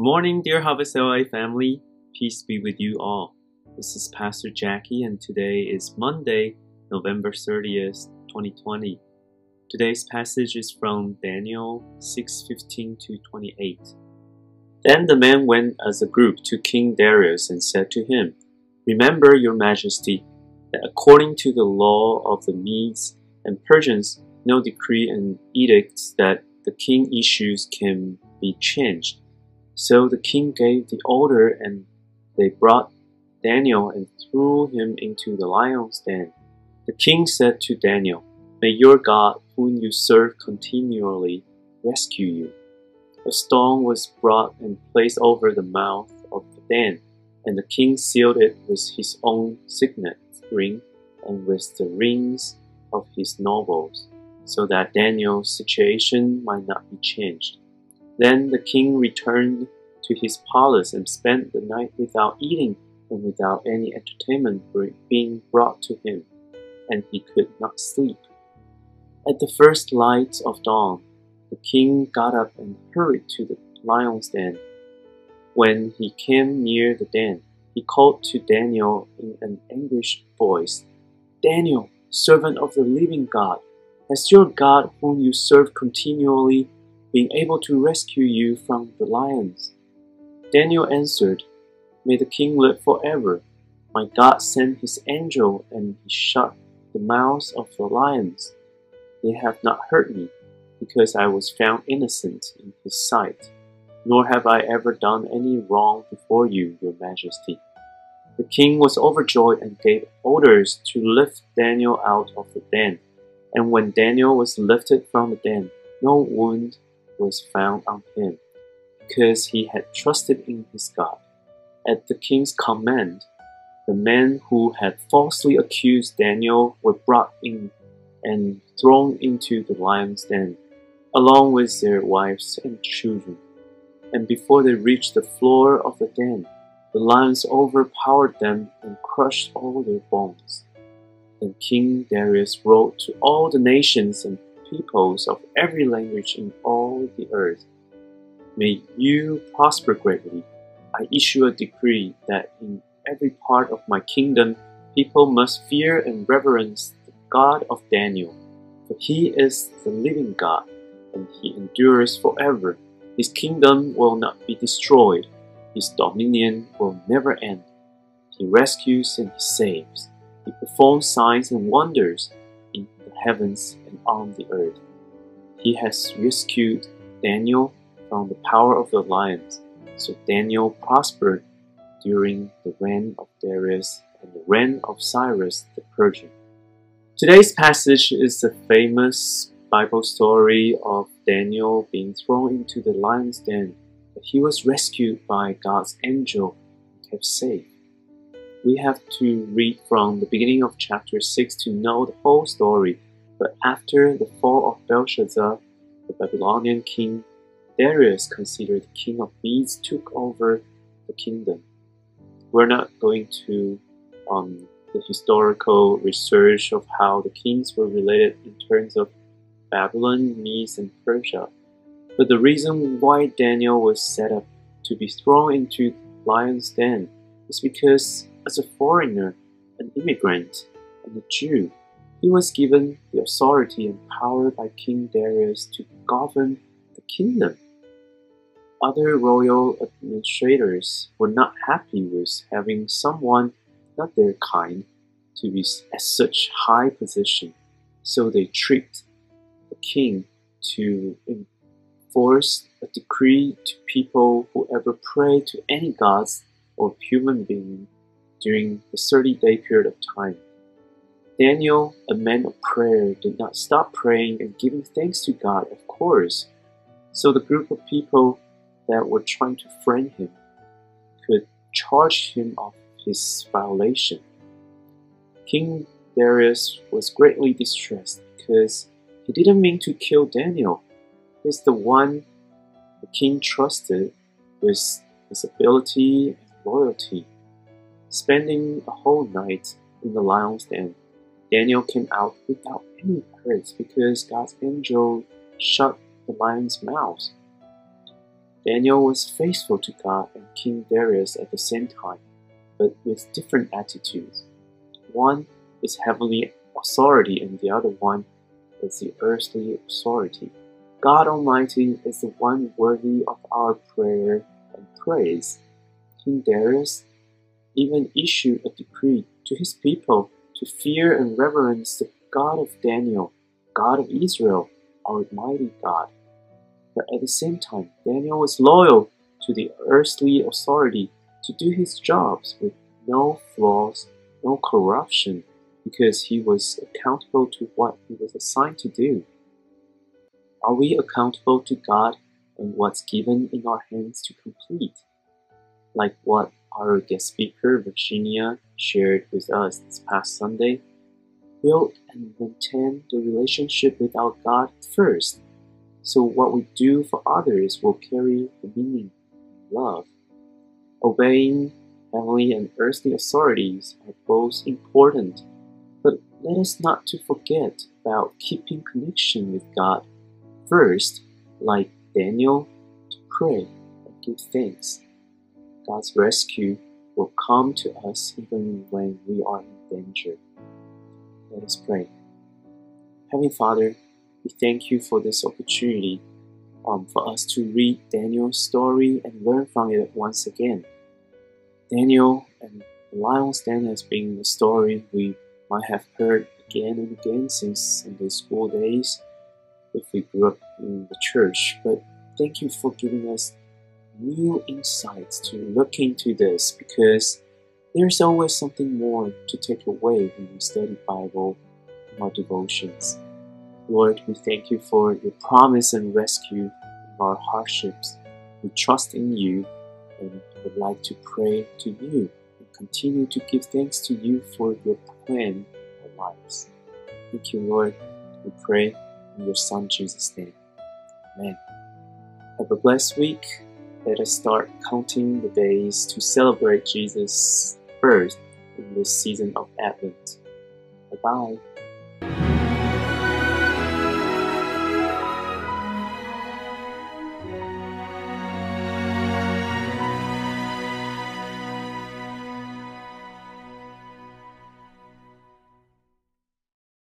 Good morning, dear Harvest LA family. Peace be with you all. This is Pastor Jackie, and today is Monday, November 30th, 2020. Today's passage is from Daniel 6:15 to 28. Then the men went as a group to King Darius and said to him, Remember, your majesty, that according to the law of the Medes and Persians, no decree and edicts that the king issues can be changed. So the king gave the order, and they brought Daniel and threw him into the lion's den. The king said to Daniel, May your God, whom you serve continually, rescue you. A stone was brought and placed over the mouth of the den, and the king sealed it with his own signet ring and with the rings of his nobles, so that Daniel's situation might not be changed. Then the king returned to his palace and spent the night without eating and without any entertainment being brought to him, and he could not sleep. At the first light of dawn, the king got up and hurried to the lion's den. When he came near the den, he called to Daniel in an anguished voice, Daniel, servant of the living God, has your God, whom you serve continually, been able to rescue you from the lions? Daniel answered, May the king live forever. My God sent his angel, and he shut the mouths of the lions. They have not hurt me because I was found innocent in his sight, nor have I ever done any wrong before you, your majesty. The king was overjoyed and gave orders to lift Daniel out of the den. And when Daniel was lifted from the den, no wound was found on him, because he had trusted in his God. At the king's command, the men who had falsely accused Daniel were brought in and thrown into the lion's den along with their wives and children. And before they reached the floor of the den, the lions overpowered them and crushed all their bones. Then King Darius wrote to all the nations and peoples of every language in all the earth May you prosper greatly. I issue a decree that in every part of my kingdom people must fear and reverence the God of Daniel, for he is the living God and he endures forever. His kingdom will not be destroyed, his dominion will never end. He rescues and he saves. He performs signs and wonders heavens and on the earth. He has rescued Daniel from the power of the lions, so Daniel prospered during the reign of Darius and the reign of Cyrus the Persian. Today's passage is the famous Bible story of Daniel being thrown into the lion's den, but he was rescued by God's angel and kept safe. We have to read from the beginning of chapter 6 to know the whole story, but after the fall of Belshazzar, the Babylonian king, Darius, considered king of Medes, took over the kingdom. We're not going to um, the historical research of how the kings were related in terms of Babylon, Medes, and Persia. But the reason why Daniel was set up to be thrown into lion's den is because, as a foreigner, an immigrant, and a Jew, he was given the authority and power by King Darius to govern the kingdom. Other royal administrators were not happy with having someone not their kind to be at such high position, so they tricked the king to enforce a decree to people who ever pray to any gods or human being during the 30 day period of time. Daniel, a man of prayer, did not stop praying and giving thanks to God, of course. So the group of people that were trying to frame him could charge him of his violation. King Darius was greatly distressed because he didn't mean to kill Daniel. He's the one the king trusted with his ability and loyalty. Spending a whole night in the lion's den, Daniel came out without any hurt because God's angel shut the lion's mouth. Daniel was faithful to God and King Darius at the same time, but with different attitudes. One is heavenly authority, and the other one is the earthly authority. God Almighty is the one worthy of our prayer and praise. King Darius even issued a decree to his people to fear and reverence the God of Daniel, God of Israel, our mighty God. But at the same time, Daniel was loyal to the earthly authority to do his jobs with no flaws, no corruption, because he was accountable to what he was assigned to do. Are we accountable to God and what's given in our hands to complete? Like what our guest speaker, Virginia, shared with us this past Sunday, build and maintain the relationship with our God first, so what we do for others will carry the meaning of love. Obeying heavenly and earthly authorities are both important, but let us not to forget about keeping connection with God first, like Daniel, to pray and give thanks. God's rescue will come to us even when we are in danger. Let us pray. Heavenly Father, we thank you for this opportunity um, for us to read Daniel's story and learn from it once again. Daniel and the lion's den has been a story we might have heard again and again since Sunday school days if we grew up in the church, but thank you for giving us new insights to look into this because there's always something more to take away when we study Bible our devotions. Lord, we thank you for your promise and rescue in our hardships. We trust in you and would like to pray to you and continue to give thanks to you for your plan in our lives. Thank you, Lord. We pray in your Son Jesus' name. Amen. Have a blessed week let us start counting the days to celebrate Jesus' birth in this season of Advent. Bye bye.